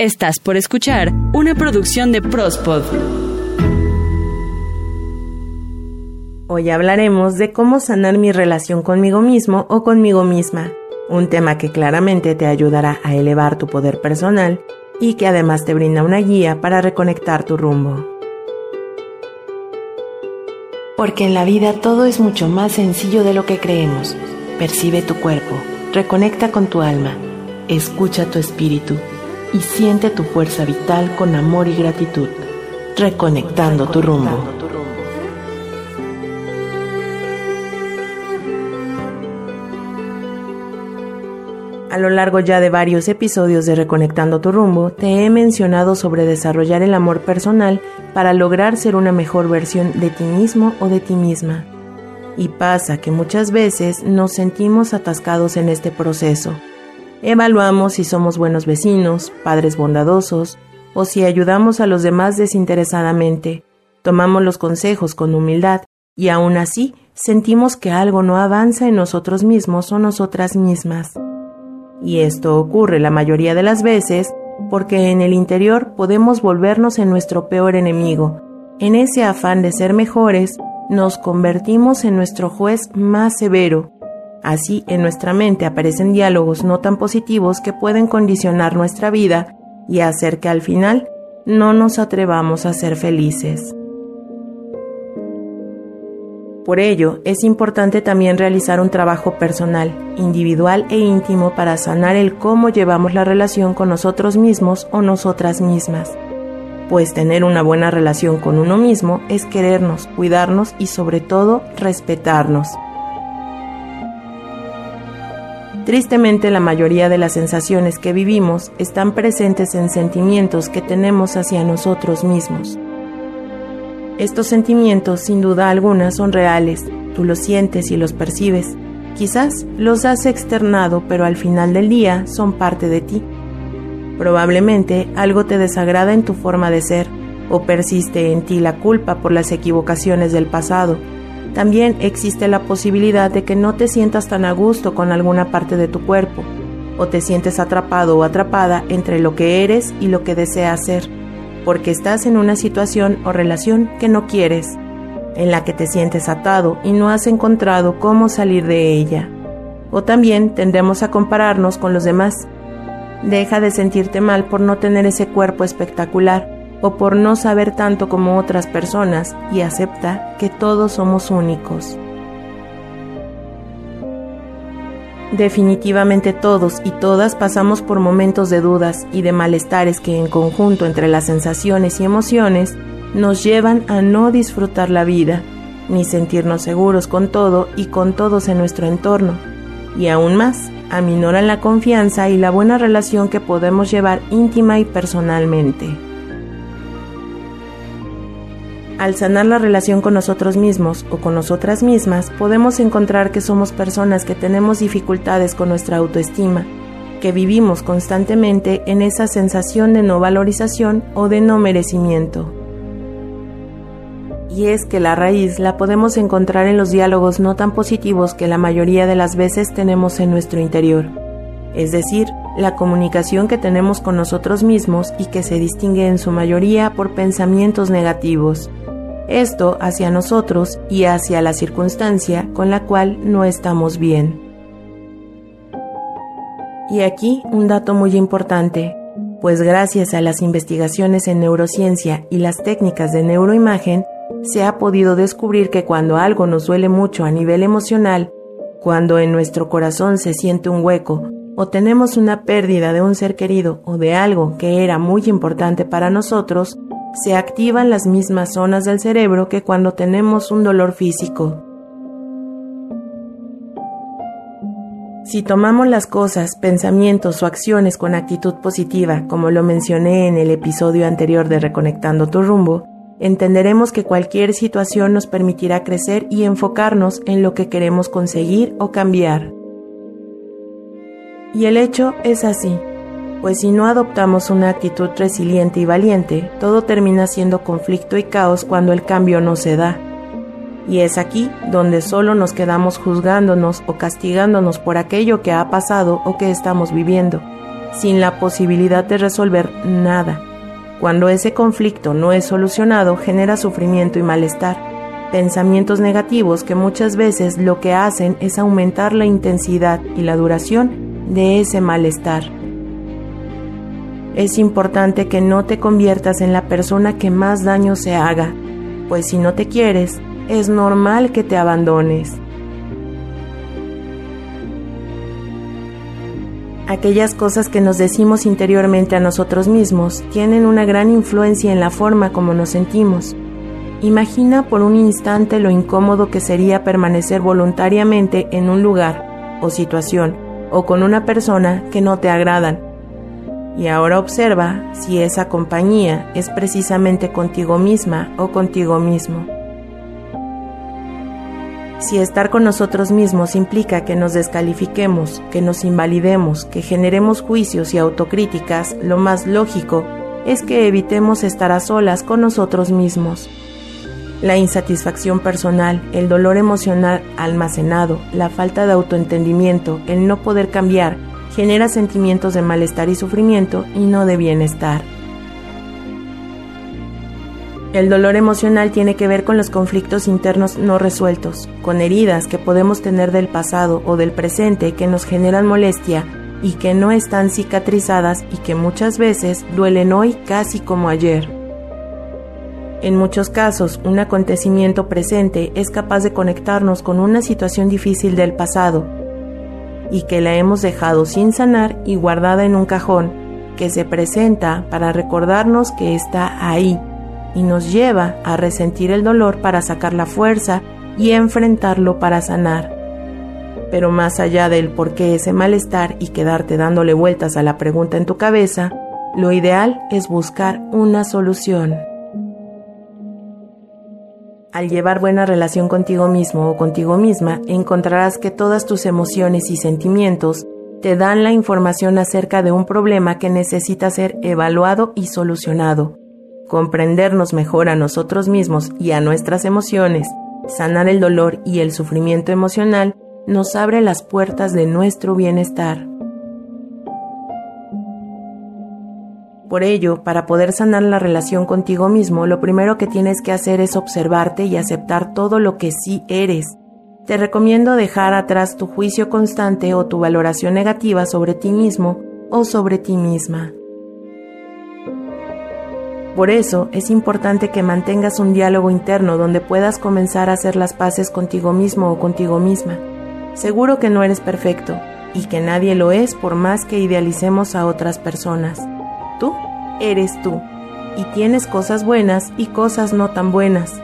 Estás por escuchar una producción de Prospod. Hoy hablaremos de cómo sanar mi relación conmigo mismo o conmigo misma, un tema que claramente te ayudará a elevar tu poder personal y que además te brinda una guía para reconectar tu rumbo. Porque en la vida todo es mucho más sencillo de lo que creemos. Percibe tu cuerpo, reconecta con tu alma, escucha tu espíritu y siente tu fuerza vital con amor y gratitud, reconectando tu rumbo. A lo largo ya de varios episodios de Reconectando tu rumbo, te he mencionado sobre desarrollar el amor personal para lograr ser una mejor versión de ti mismo o de ti misma. Y pasa que muchas veces nos sentimos atascados en este proceso Evaluamos si somos buenos vecinos, padres bondadosos, o si ayudamos a los demás desinteresadamente. Tomamos los consejos con humildad y aún así sentimos que algo no avanza en nosotros mismos o nosotras mismas. Y esto ocurre la mayoría de las veces porque en el interior podemos volvernos en nuestro peor enemigo. En ese afán de ser mejores, nos convertimos en nuestro juez más severo Así, en nuestra mente aparecen diálogos no tan positivos que pueden condicionar nuestra vida y hacer que al final no nos atrevamos a ser felices. Por ello, es importante también realizar un trabajo personal, individual e íntimo para sanar el cómo llevamos la relación con nosotros mismos o nosotras mismas. Pues tener una buena relación con uno mismo es querernos, cuidarnos y sobre todo respetarnos. Tristemente la mayoría de las sensaciones que vivimos están presentes en sentimientos que tenemos hacia nosotros mismos. Estos sentimientos sin duda alguna son reales, tú los sientes y los percibes. Quizás los has externado, pero al final del día son parte de ti. Probablemente algo te desagrada en tu forma de ser, o persiste en ti la culpa por las equivocaciones del pasado, también existe la posibilidad de que no te sientas tan a gusto con alguna parte de tu cuerpo, o te sientes atrapado o atrapada entre lo que eres y lo que deseas ser, porque estás en una situación o relación que no quieres, en la que te sientes atado y no has encontrado cómo salir de ella. O también tendemos a compararnos con los demás. Deja de sentirte mal por no tener ese cuerpo espectacular o por no saber tanto como otras personas y acepta que todos somos únicos. Definitivamente todos y todas pasamos por momentos de dudas y de malestares que en conjunto entre las sensaciones y emociones nos llevan a no disfrutar la vida, ni sentirnos seguros con todo y con todos en nuestro entorno, y aún más, aminoran la confianza y la buena relación que podemos llevar íntima y personalmente. Al sanar la relación con nosotros mismos o con nosotras mismas, podemos encontrar que somos personas que tenemos dificultades con nuestra autoestima, que vivimos constantemente en esa sensación de no valorización o de no merecimiento. Y es que la raíz la podemos encontrar en los diálogos no tan positivos que la mayoría de las veces tenemos en nuestro interior, es decir, la comunicación que tenemos con nosotros mismos y que se distingue en su mayoría por pensamientos negativos, esto hacia nosotros y hacia la circunstancia con la cual no estamos bien. Y aquí un dato muy importante, pues gracias a las investigaciones en neurociencia y las técnicas de neuroimagen, se ha podido descubrir que cuando algo nos duele mucho a nivel emocional, cuando en nuestro corazón se siente un hueco o tenemos una pérdida de un ser querido o de algo que era muy importante para nosotros, se activan las mismas zonas del cerebro que cuando tenemos un dolor físico. Si tomamos las cosas, pensamientos o acciones con actitud positiva, como lo mencioné en el episodio anterior de Reconectando tu rumbo, entenderemos que cualquier situación nos permitirá crecer y enfocarnos en lo que queremos conseguir o cambiar. Y el hecho es así pues si no adoptamos una actitud resiliente y valiente, todo termina siendo conflicto y caos cuando el cambio no se da. Y es aquí donde solo nos quedamos juzgándonos o castigándonos por aquello que ha pasado o que estamos viviendo, sin la posibilidad de resolver nada. Cuando ese conflicto no es solucionado, genera sufrimiento y malestar, pensamientos negativos que muchas veces lo que hacen es aumentar la intensidad y la duración de ese malestar. Es importante que no te conviertas en la persona que más daño se haga, pues si no te quieres, es normal que te abandones. Aquellas cosas que nos decimos interiormente a nosotros mismos tienen una gran influencia en la forma como nos sentimos. Imagina por un instante lo incómodo que sería permanecer voluntariamente en un lugar o situación o con una persona que no te agradan. Y ahora observa si esa compañía es precisamente contigo misma o contigo mismo. Si estar con nosotros mismos implica que nos descalifiquemos, que nos invalidemos, que generemos juicios y autocríticas, lo más lógico es que evitemos estar a solas con nosotros mismos. La insatisfacción personal, el dolor emocional almacenado, la falta de autoentendimiento, el no poder cambiar, genera sentimientos de malestar y sufrimiento y no de bienestar. El dolor emocional tiene que ver con los conflictos internos no resueltos, con heridas que podemos tener del pasado o del presente que nos generan molestia y que no están cicatrizadas y que muchas veces duelen hoy casi como ayer. En muchos casos, un acontecimiento presente es capaz de conectarnos con una situación difícil del pasado y que la hemos dejado sin sanar y guardada en un cajón que se presenta para recordarnos que está ahí y nos lleva a resentir el dolor para sacar la fuerza y enfrentarlo para sanar. Pero más allá del por qué ese malestar y quedarte dándole vueltas a la pregunta en tu cabeza, lo ideal es buscar una solución. Al llevar buena relación contigo mismo o contigo misma, encontrarás que todas tus emociones y sentimientos te dan la información acerca de un problema que necesita ser evaluado y solucionado comprendernos mejor a nosotros mismos y a nuestras emociones, sanar el dolor y el sufrimiento emocional, nos abre las puertas de nuestro bienestar. Por ello, para poder sanar la relación contigo mismo, lo primero que tienes que hacer es observarte y aceptar todo lo que sí eres. Te recomiendo dejar atrás tu juicio constante o tu valoración negativa sobre ti mismo o sobre ti misma. Por eso es importante que mantengas un diálogo interno donde puedas comenzar a hacer las paces contigo mismo o contigo misma. Seguro que no eres perfecto y que nadie lo es por más que idealicemos a otras personas. Tú eres tú y tienes cosas buenas y cosas no tan buenas.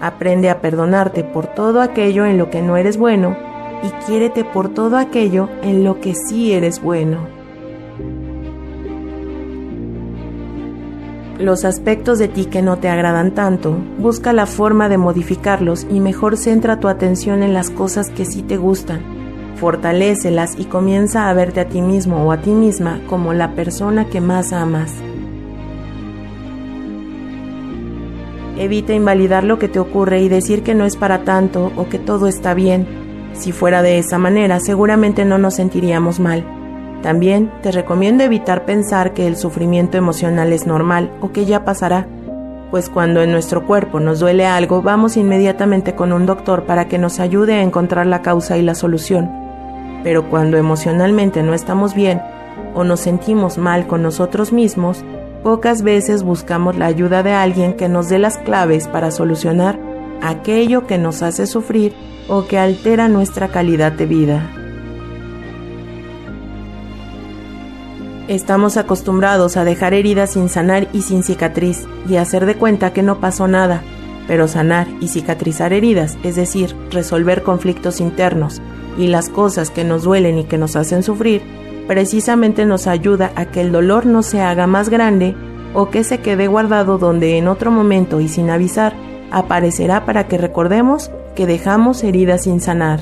Aprende a perdonarte por todo aquello en lo que no eres bueno y quiérete por todo aquello en lo que sí eres bueno. los aspectos de ti que no te agradan tanto, busca la forma de modificarlos y mejor centra tu atención en las cosas que sí te gustan. Fortalécelas y comienza a verte a ti mismo o a ti misma como la persona que más amas. Evita invalidar lo que te ocurre y decir que no es para tanto o que todo está bien. Si fuera de esa manera, seguramente no nos sentiríamos mal. También te recomiendo evitar pensar que el sufrimiento emocional es normal o que ya pasará, pues cuando en nuestro cuerpo nos duele algo vamos inmediatamente con un doctor para que nos ayude a encontrar la causa y la solución. Pero cuando emocionalmente no estamos bien o nos sentimos mal con nosotros mismos, pocas veces buscamos la ayuda de alguien que nos dé las claves para solucionar aquello que nos hace sufrir o que altera nuestra calidad de vida. Estamos acostumbrados a dejar heridas sin sanar y sin cicatriz y hacer de cuenta que no pasó nada, pero sanar y cicatrizar heridas, es decir, resolver conflictos internos y las cosas que nos duelen y que nos hacen sufrir, precisamente nos ayuda a que el dolor no se haga más grande o que se quede guardado donde en otro momento y sin avisar aparecerá para que recordemos que dejamos heridas sin sanar.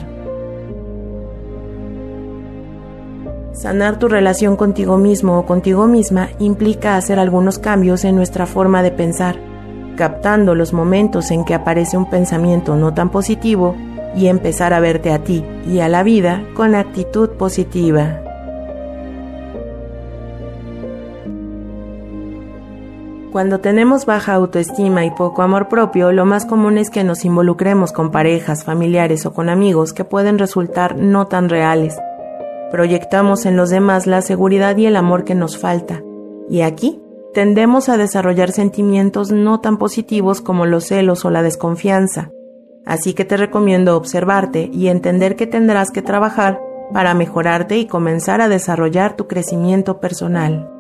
Sanar tu relación contigo mismo o contigo misma implica hacer algunos cambios en nuestra forma de pensar, captando los momentos en que aparece un pensamiento no tan positivo y empezar a verte a ti y a la vida con actitud positiva. Cuando tenemos baja autoestima y poco amor propio, lo más común es que nos involucremos con parejas, familiares o con amigos que pueden resultar no tan reales. Proyectamos en los demás la seguridad y el amor que nos falta. Y aquí tendemos a desarrollar sentimientos no tan positivos como los celos o la desconfianza, Así que te recomiendo observarte y entender que tendrás que trabajar para mejorarte y comenzar a desarrollar tu crecimiento personal.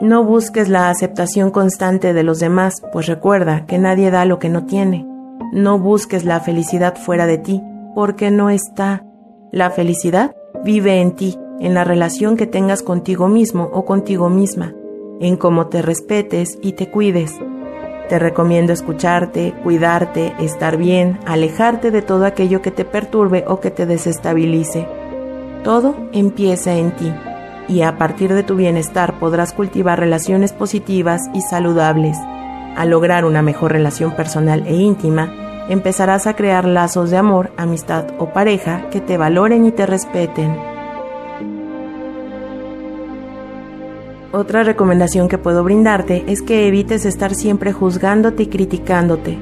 No busques la aceptación constante de los demás, pues recuerda que nadie da lo que no tiene. No busques la felicidad fuera de ti, porque no está. La felicidad vive en ti, en la relación que tengas contigo mismo o contigo misma, en cómo te respetes y te cuides. Te recomiendo escucharte, cuidarte, estar bien, alejarte de todo aquello que te perturbe o que te desestabilice. Todo empieza en ti y a partir de tu bienestar podrás cultivar relaciones positivas y saludables. Al lograr una mejor relación personal e íntima, empezarás a crear lazos de amor, amistad o pareja que te valoren y te respeten. Otra recomendación que puedo brindarte es que evites estar siempre juzgándote y criticándote.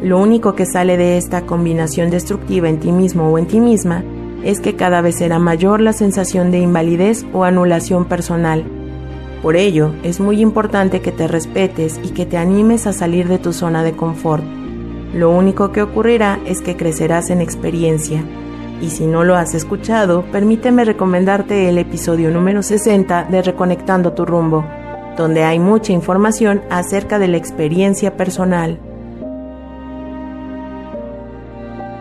Lo único que sale de esta combinación destructiva en ti mismo o en ti misma es que cada vez será mayor la sensación de invalidez o anulación personal. Por ello, es muy importante que te respetes y que te animes a salir de tu zona de confort. Lo único que ocurrirá es que crecerás en experiencia. Y si no lo has escuchado, permíteme recomendarte el episodio número 60 de Reconectando tu rumbo, donde hay mucha información acerca de la experiencia personal.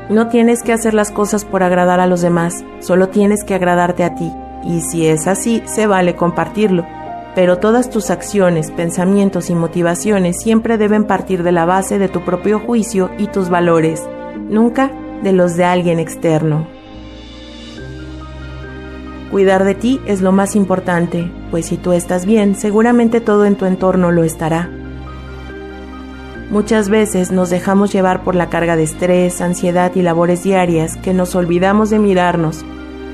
No tienes que hacer las cosas por agradar a los demás, solo tienes que agradarte a ti. Y si es así, se vale compartirlo. Pero todas tus acciones, pensamientos y motivaciones siempre deben partir de la base de tu propio juicio y tus valores, nunca de los de alguien externo. Cuidar de ti es lo más importante, pues si tú estás bien, seguramente todo en tu entorno lo estará. Muchas veces nos dejamos llevar por la carga de estrés, ansiedad y labores diarias que nos olvidamos de mirarnos,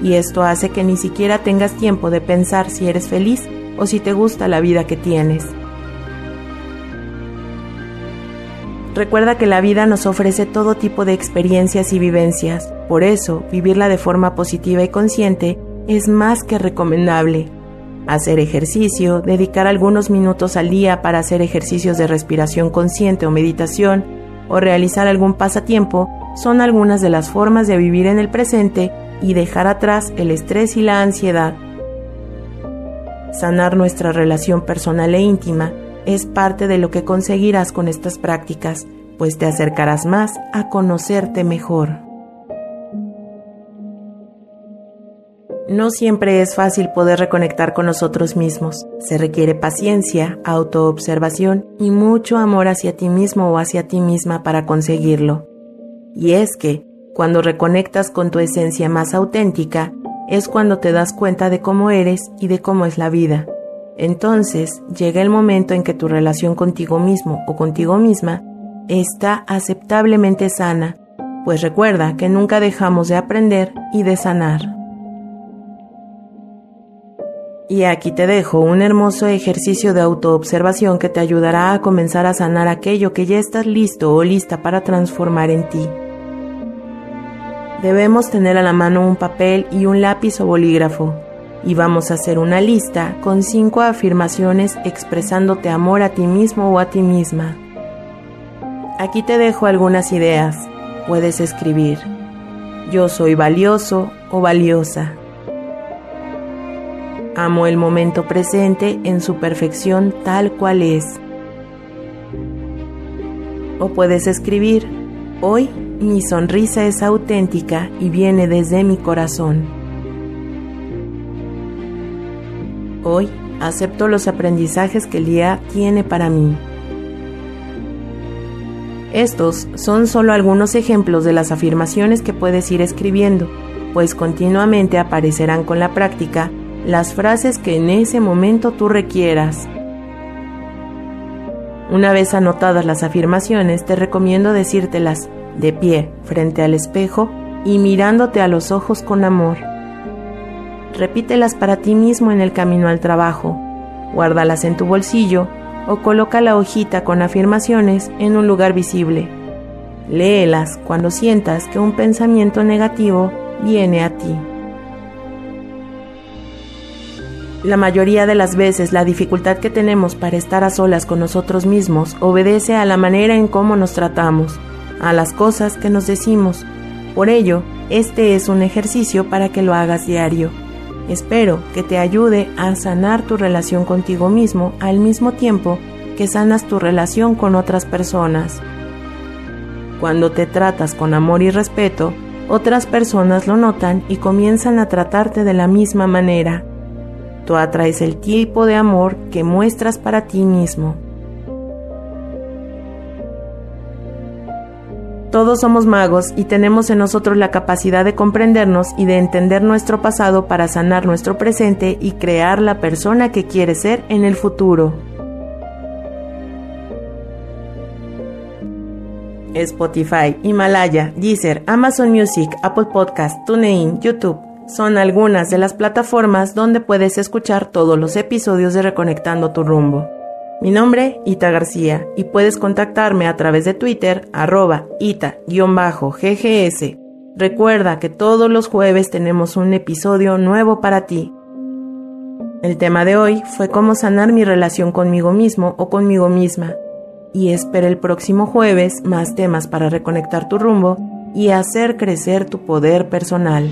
y esto hace que ni siquiera tengas tiempo de pensar si eres feliz o si te gusta la vida que tienes. Recuerda que la vida nos ofrece todo tipo de experiencias y vivencias, por eso vivirla de forma positiva y consciente es más que recomendable hacer ejercicio, dedicar algunos minutos al día para hacer ejercicios de respiración consciente o meditación, o realizar algún pasatiempo, son algunas de las formas de vivir en el presente y dejar atrás el estrés y la ansiedad. Sanar nuestra relación personal e íntima es parte de lo que conseguirás con estas prácticas, pues te acercarás más a conocerte mejor. No siempre es fácil poder reconectar con nosotros mismos. Se requiere paciencia, autoobservación y mucho amor hacia ti mismo o hacia ti misma para conseguirlo. Y es que, cuando reconectas con tu esencia más auténtica, es cuando te das cuenta de cómo eres y de cómo es la vida. Entonces llega el momento en que tu relación contigo mismo o contigo misma está aceptablemente sana, pues recuerda que nunca dejamos de aprender y de sanar. Y aquí te dejo un hermoso ejercicio de autoobservación que te ayudará a comenzar a sanar aquello que ya estás listo o lista para transformar en ti. Debemos tener a la mano un papel y un lápiz o bolígrafo y vamos a hacer una lista con cinco afirmaciones expresándote amor a ti mismo o a ti misma. Aquí te dejo algunas ideas. Puedes escribir, yo soy valioso o valiosa. Amo el momento presente en su perfección tal cual es. O puedes escribir, hoy mi sonrisa es auténtica y viene desde mi corazón. Hoy acepto los aprendizajes que el día tiene para mí. Estos son solo algunos ejemplos de las afirmaciones que puedes ir escribiendo, pues continuamente aparecerán con la práctica las frases que en ese momento tú requieras. Una vez anotadas las afirmaciones, te recomiendo decírtelas de pie frente al espejo y mirándote a los ojos con amor. Repítelas para ti mismo en el camino al trabajo, guárdalas en tu bolsillo o coloca la hojita con afirmaciones en un lugar visible. Léelas cuando sientas que un pensamiento negativo viene a ti. La mayoría de las veces la dificultad que tenemos para estar a solas con nosotros mismos obedece a la manera en cómo nos tratamos, a las cosas que nos decimos. Por ello, este es un ejercicio para que lo hagas diario. Espero que te ayude a sanar tu relación contigo mismo al mismo tiempo que sanas tu relación con otras personas. Cuando te tratas con amor y respeto, otras personas lo notan y comienzan a tratarte de la misma manera. Tú atraes el tipo de amor que muestras para ti mismo. Todos somos magos y tenemos en nosotros la capacidad de comprendernos y de entender nuestro pasado para sanar nuestro presente y crear la persona que quieres ser en el futuro. Spotify, Himalaya, Deezer, Amazon Music, Apple Podcast, TuneIn, YouTube son algunas de las plataformas donde puedes escuchar todos los episodios de Reconectando tu rumbo. Mi nombre, Ita García, y puedes contactarme a través de Twitter, arroba ita-ggs. Recuerda que todos los jueves tenemos un episodio nuevo para ti. El tema de hoy fue cómo sanar mi relación conmigo mismo o conmigo misma. Y espera el próximo jueves más temas para reconectar tu rumbo y hacer crecer tu poder personal.